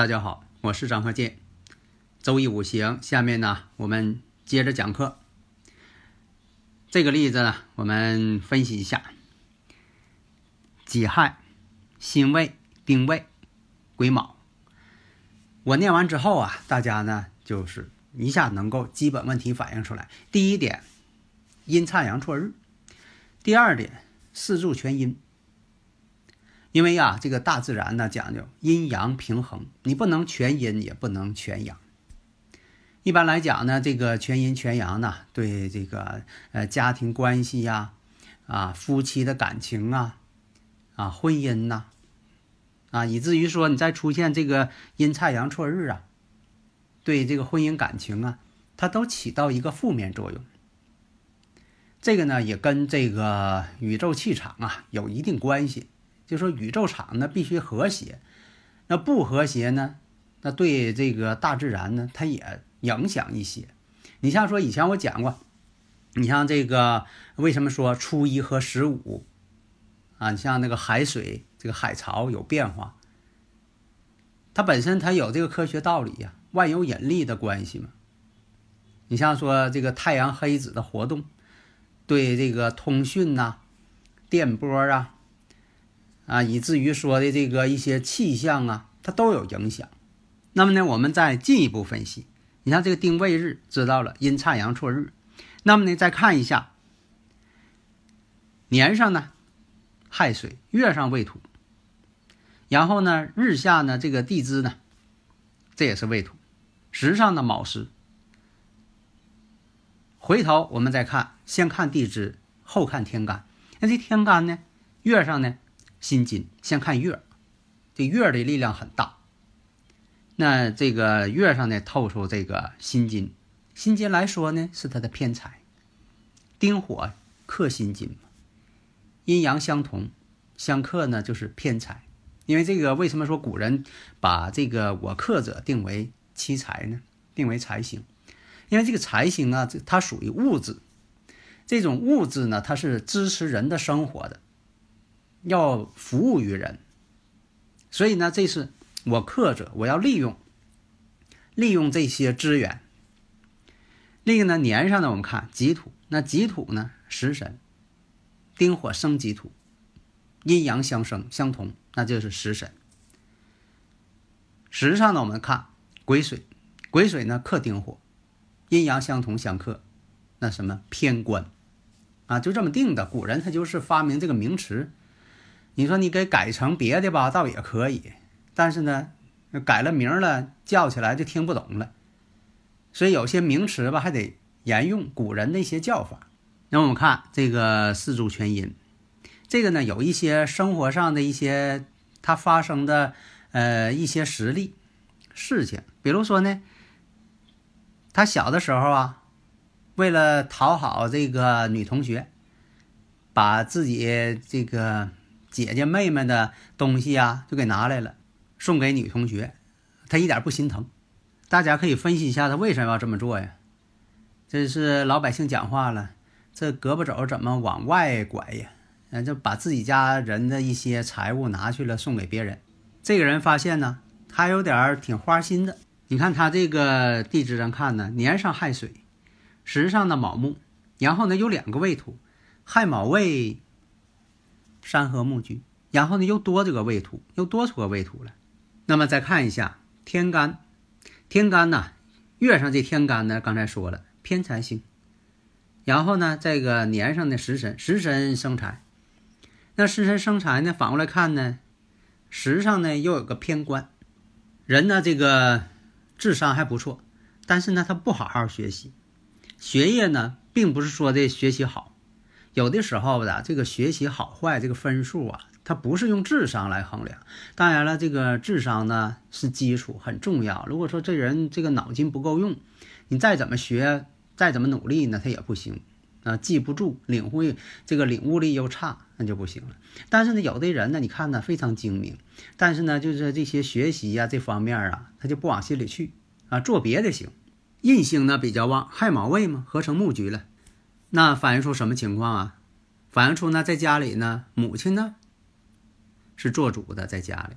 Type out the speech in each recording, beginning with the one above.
大家好，我是张鹤剑。周易五行，下面呢，我们接着讲课。这个例子呢，我们分析一下：己亥、辛未、丁未、癸卯。我念完之后啊，大家呢就是一下能够基本问题反映出来。第一点，阴差阳错日；第二点，四柱全阴。因为呀，这个大自然呢讲究阴阳平衡，你不能全阴，也不能全阳。一般来讲呢，这个全阴全阳呢，对这个呃家庭关系呀，啊夫妻的感情啊，啊婚姻呐，啊以至于说你再出现这个阴差阳错日啊，对这个婚姻感情啊，它都起到一个负面作用。这个呢也跟这个宇宙气场啊有一定关系。就说宇宙场呢必须和谐，那不和谐呢，那对这个大自然呢，它也影响一些。你像说以前我讲过，你像这个为什么说初一和十五啊？你像那个海水这个海潮有变化，它本身它有这个科学道理呀，万有引力的关系嘛。你像说这个太阳黑子的活动，对这个通讯呐、电波啊。啊，以至于说的这个一些气象啊，它都有影响。那么呢，我们再进一步分析，你像这个丁未日知道了阴差阳错日，那么呢，再看一下年上呢亥水，月上未土，然后呢日下呢这个地支呢，这也是未土，时上的卯时。回头我们再看，先看地支，后看天干。那这天干呢，月上呢？辛金，先看月，这月的力量很大。那这个月上呢，透出这个辛金，辛金来说呢，是它的偏财。丁火克辛金嘛，阴阳相同，相克呢就是偏财。因为这个，为什么说古人把这个我克者定为七财呢？定为财星，因为这个财星啊，它属于物质，这种物质呢，它是支持人的生活的。要服务于人，所以呢，这是我克者，我要利用利用这些资源。另一个呢，年上呢，我们看己土，那己土呢，食神，丁火生己土，阴阳相生相同，那就是食神。时上呢，我们看癸水，癸水呢克丁火，阴阳相同相克，那什么偏官啊，就这么定的。古人他就是发明这个名词。你说你给改成别的吧，倒也可以，但是呢，改了名了，叫起来就听不懂了。所以有些名词吧，还得沿用古人的一些叫法。那我们看这个四柱全音，这个呢有一些生活上的一些它发生的呃一些实例事情，比如说呢，他小的时候啊，为了讨好这个女同学，把自己这个。姐姐妹妹的东西啊，就给拿来了，送给女同学，她一点不心疼。大家可以分析一下，她为什么要这么做呀？这是老百姓讲话了，这胳膊肘怎么往外拐呀？嗯，就把自己家人的一些财物拿去了，送给别人。这个人发现呢，他有点挺花心的。你看他这个地质上看呢，年上亥水，时上的卯木，然后呢有两个未土，亥卯未。山河木居，然后呢又多这个未土，又多出个未土来。那么再看一下天干，天干呢，月上这天干呢，刚才说了偏财星。然后呢，这个年上的食神，食神生财。那食神生财呢，反过来看呢，时上呢又有个偏官。人呢这个智商还不错，但是呢，他不好好学习，学业呢，并不是说的学习好，有的时候吧，这个学习好坏这个分数啊，它不是用智商来衡量。当然了，这个智商呢是基础，很重要。如果说这人这个脑筋不够用，你再怎么学，再怎么努力呢，他也不行啊，记不住，领会这个领悟力又差，那就不行了。但是呢，有的人呢，你看呢非常精明，但是呢，就是这些学习呀这方面啊，他就不往心里去啊，做别的行。印星呢比较旺，亥卯未嘛合成木局了，那反映出什么情况啊？反映出呢，在家里呢，母亲呢是做主的，在家里。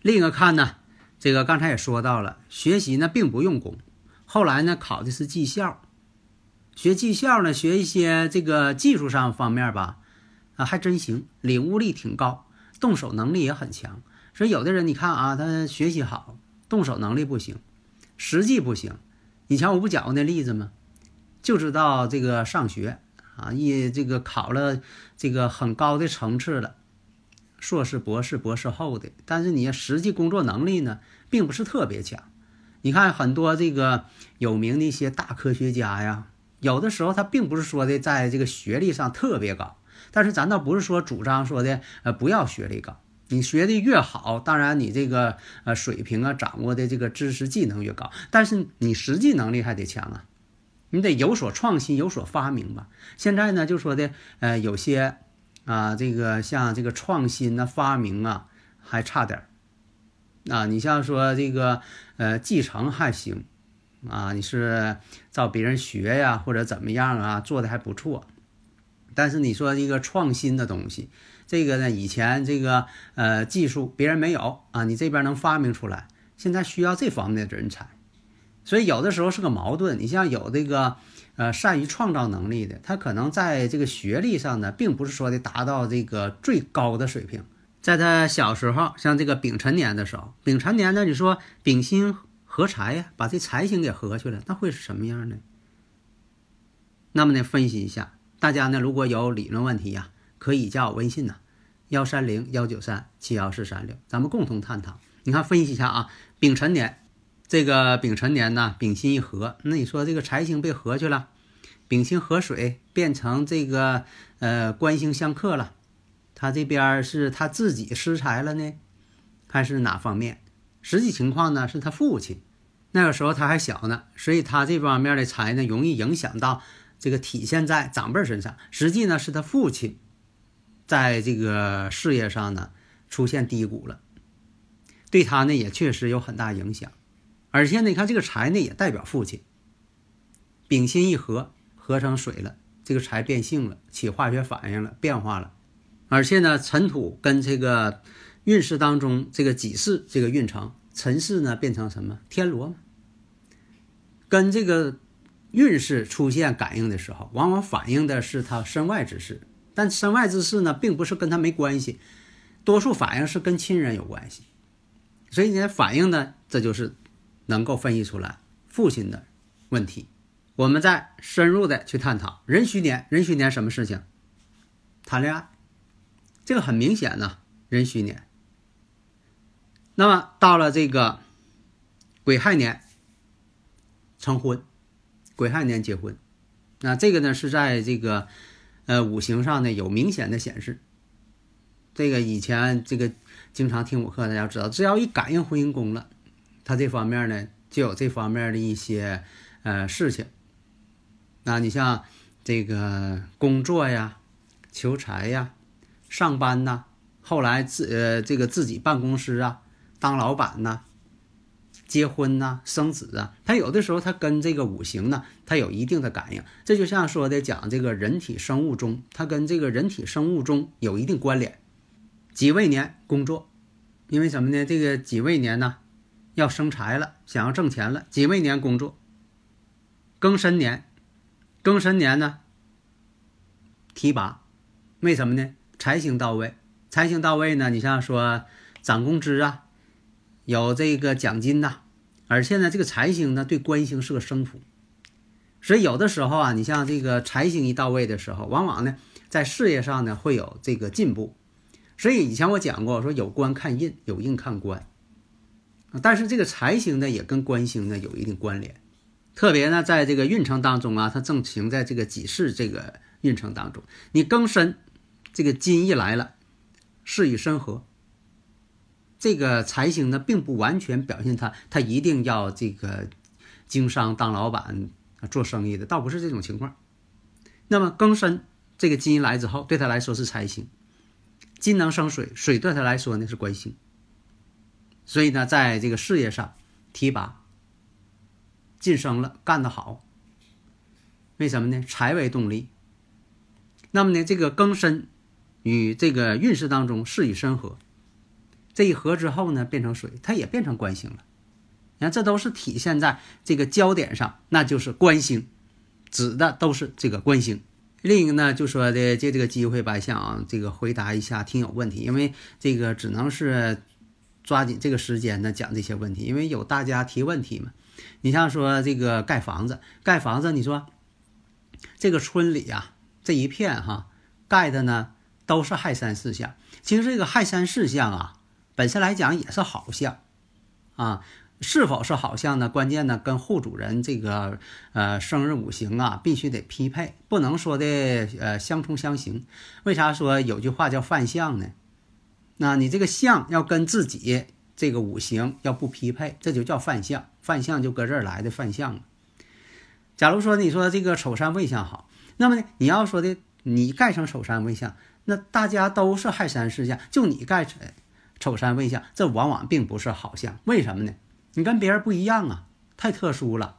另一个看呢，这个刚才也说到了，学习呢并不用功，后来呢考的是技校，学技校呢学一些这个技术上方面吧，啊还真行，领悟力挺高，动手能力也很强。所以有的人你看啊，他学习好，动手能力不行，实际不行。以前我不讲过那例子吗？就知道这个上学啊，一这个考了这个很高的层次了，硕士、博士、博士后的，但是你实际工作能力呢，并不是特别强。你看很多这个有名的一些大科学家呀，有的时候他并不是说的在这个学历上特别高，但是咱倒不是说主张说的呃不要学历高。你学的越好，当然你这个呃水平啊，掌握的这个知识技能越高，但是你实际能力还得强啊，你得有所创新，有所发明吧。现在呢，就说的呃有些啊，这个像这个创新啊、发明啊，还差点儿啊。你像说这个呃继承还行啊，你是照别人学呀，或者怎么样啊，做的还不错，但是你说一个创新的东西。这个呢，以前这个呃技术别人没有啊，你这边能发明出来，现在需要这方面的人才，所以有的时候是个矛盾。你像有这个呃善于创造能力的，他可能在这个学历上呢，并不是说的达到这个最高的水平。在他小时候，像这个丙辰年的时候，丙辰年呢，你说丙辛合财呀，把这财星给合去了，那会是什么样呢？那么呢，分析一下，大家呢如果有理论问题呀。可以加我微信呐，幺三零幺九三七幺四三六，咱们共同探讨。你看，分析一下啊，丙辰年，这个丙辰年呢，丙辛一合，那你说这个财星被合去了，丙辛合水变成这个呃官星相克了，他这边是他自己失财了呢，还是哪方面？实际情况呢，是他父亲，那个时候他还小呢，所以他这方面的财呢，容易影响到这个体现在长辈身上。实际呢，是他父亲。在这个事业上呢，出现低谷了，对他呢也确实有很大影响。而且呢，你看这个财呢也代表父亲，丙辛一合，合成水了，这个财变性了，起化学反应了，变化了。而且呢，尘土跟这个运势当中这个己巳这个运程，辰巳呢变成什么天罗，跟这个运势出现感应的时候，往往反映的是他身外之事。但身外之事呢，并不是跟他没关系，多数反应是跟亲人有关系，所以呢，反应呢，这就是能够分析出来父亲的问题。我们再深入的去探讨壬戌年，壬戌年什么事情？谈恋爱，这个很明显呢，壬戌年。那么到了这个癸亥年，成婚，癸亥年结婚，那这个呢是在这个。呃，五行上呢有明显的显示。这个以前这个经常听我课，大家知道，只要一感应婚姻宫了，他这方面呢就有这方面的一些呃事情。那你像这个工作呀、求财呀、上班呐，后来自呃这个自己办公司啊、当老板呐。结婚呐，生子啊，他有的时候他跟这个五行呢，他有一定的感应。这就像说的讲这个人体生物钟，它跟这个人体生物钟有一定关联。己未年工作，因为什么呢？这个己未年呢，要生财了，想要挣钱了。己未年工作，庚申年，庚申年呢，提拔，为什么呢？财星到位，财星到位呢，你像说涨工资啊。有这个奖金呐，而且呢，这个财星呢对官星是个生辅，所以有的时候啊，你像这个财星一到位的时候，往往呢在事业上呢会有这个进步。所以以前我讲过，说有官看印，有印看官，但是这个财星呢也跟官星呢有一定关联，特别呢，在这个运程当中啊，它正行在这个己巳这个运程当中，你庚申这个金一来了，事与申合。这个财星呢，并不完全表现他他一定要这个经商当老板做生意的，倒不是这种情况。那么庚申这个金一来之后，对他来说是财星，金能生水，水对他来说呢是官星，所以呢，在这个事业上提拔。晋升了，干得好。为什么呢？财为动力。那么呢，这个庚申与这个运势当中事与申合，这一合之后呢，变成水，它也变成官星了。你看，这都是体现在这个焦点上，那就是官星，指的都是这个官星。另一个呢，就说的借这个机会吧，想这个回答一下听友问题，因为这个只能是抓紧这个时间呢讲这些问题，因为有大家提问题嘛。你像说这个盖房子，盖房子，你说这个村里啊，这一片哈盖的呢都是亥山四象。其实这个亥山四象啊，本身来讲也是好象啊。是否是好象呢？关键呢跟户主人这个呃生日五行啊必须得匹配，不能说的呃相冲相刑。为啥说有句话叫犯相呢？那你这个相要跟自己这个五行要不匹配，这就叫犯相。犯相就搁这儿来的犯相假如说你说这个丑山未相好，那么呢，你要说的你盖成丑山未相，那大家都是亥山四象，就你盖成丑山未相，这往往并不是好相。为什么呢？你跟别人不一样啊，太特殊了。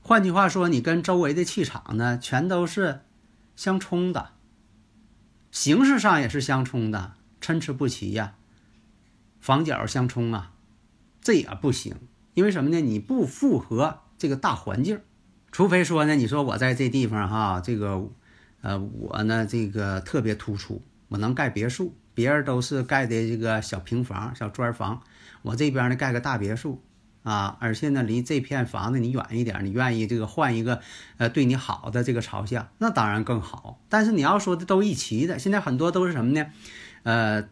换句话说，你跟周围的气场呢，全都是相冲的，形式上也是相冲的，参差不齐呀，房角相冲啊，这也不行。因为什么呢？你不符合这个大环境，除非说呢，你说我在这地方哈，这个，呃，我呢这个特别突出，我能盖别墅，别人都是盖的这个小平房、小砖房，我这边呢盖个大别墅啊，而且呢离这片房子你远一点，你愿意这个换一个呃对你好的这个朝向，那当然更好。但是你要说的都一齐的，现在很多都是什么呢？呃，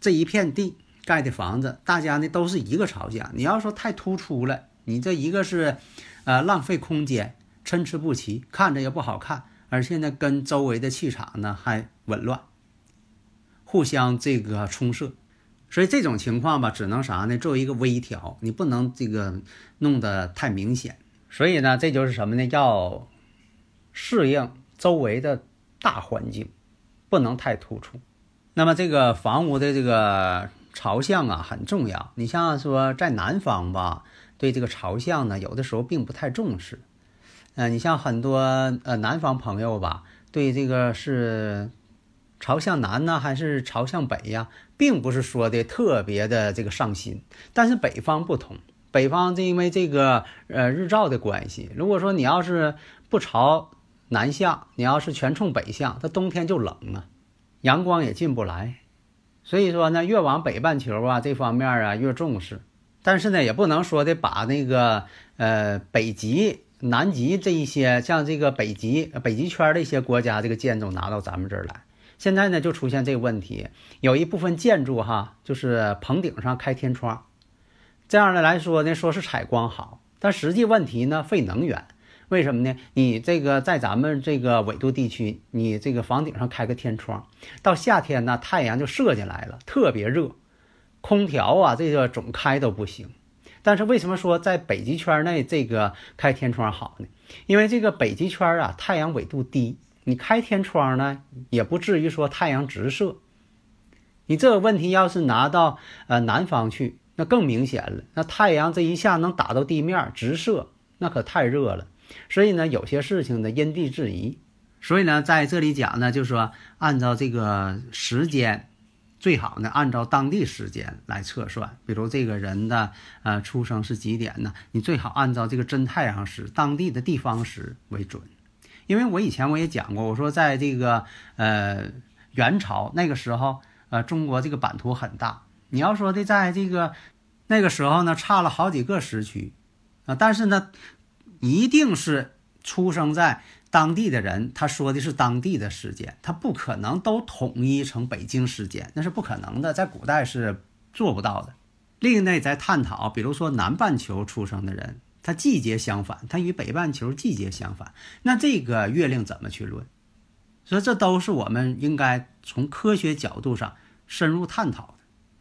这一片地。盖的房子，大家呢都是一个朝向。你要说太突出了，你这一个是，呃，浪费空间，参差不齐，看着也不好看，而且呢，跟周围的气场呢还紊乱，互相这个冲射，所以这种情况吧，只能啥呢？作为一个微调，你不能这个弄得太明显。所以呢，这就是什么呢？要适应周围的大环境，不能太突出。那么这个房屋的这个。朝向啊很重要，你像说在南方吧，对这个朝向呢，有的时候并不太重视。呃，你像很多呃南方朋友吧，对这个是朝向南呢，还是朝向北呀，并不是说的特别的这个上心。但是北方不同，北方是因为这个呃日照的关系，如果说你要是不朝南向，你要是全冲北向，它冬天就冷啊，阳光也进不来。所以说呢，越往北半球啊，这方面啊越重视。但是呢，也不能说的把那个呃北极、南极这一些，像这个北极、北极圈的一些国家这个建筑拿到咱们这儿来。现在呢，就出现这个问题，有一部分建筑哈，就是棚顶上开天窗，这样的来说呢，说是采光好，但实际问题呢，费能源。为什么呢？你这个在咱们这个纬度地区，你这个房顶上开个天窗，到夏天呢，太阳就射进来了，特别热，空调啊，这个总开都不行。但是为什么说在北极圈内这个开天窗好呢？因为这个北极圈啊，太阳纬度低，你开天窗呢，也不至于说太阳直射。你这个问题要是拿到呃南方去，那更明显了，那太阳这一下能打到地面直射，那可太热了。所以呢，有些事情呢因地制宜。所以呢，在这里讲呢，就是说按照这个时间，最好呢按照当地时间来测算。比如这个人的呃出生是几点呢？你最好按照这个真太阳时、当地的地方时为准。因为我以前我也讲过，我说在这个呃元朝那个时候，呃中国这个版图很大。你要说的在这个那个时候呢，差了好几个时区啊，但是呢。一定是出生在当地的人，他说的是当地的时间，他不可能都统一成北京时间，那是不可能的，在古代是做不到的。另一呢，在探讨，比如说南半球出生的人，他季节相反，他与北半球季节相反。那这个月令怎么去论？所以这都是我们应该从科学角度上深入探讨的。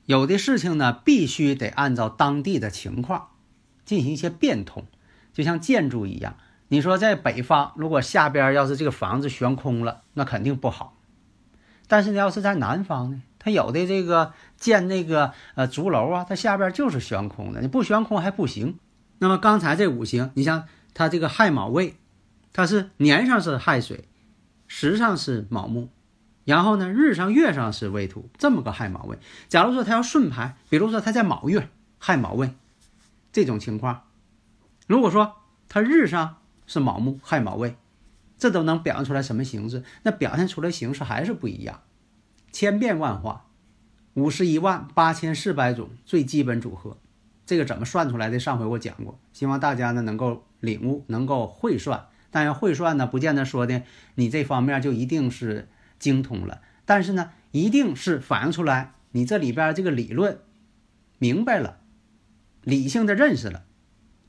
有的事情呢，必须得按照当地的情况进行一些变通，就像建筑一样。你说在北方，如果下边要是这个房子悬空了，那肯定不好。但是呢，要是在南方呢，它有的这个建那个呃竹楼啊，它下边就是悬空的，你不悬空还不行。那么刚才这五行，你像它这个亥卯未，它是年上是亥水，时上是卯木，然后呢日上月上是未土，这么个亥卯未。假如说它要顺排，比如说它在卯月亥卯未这种情况，如果说它日上是卯木亥卯未。这都能表现出来什么形式？那表现出来形式还是不一样，千变万化，五十一万八千四百种最基本组合，这个怎么算出来的？上回我讲过，希望大家呢能够领悟，能够会算。但要会算呢，不见得说的你这方面就一定是精通了，但是呢，一定是反映出来你这里边这个理论明白了，理性的认识了。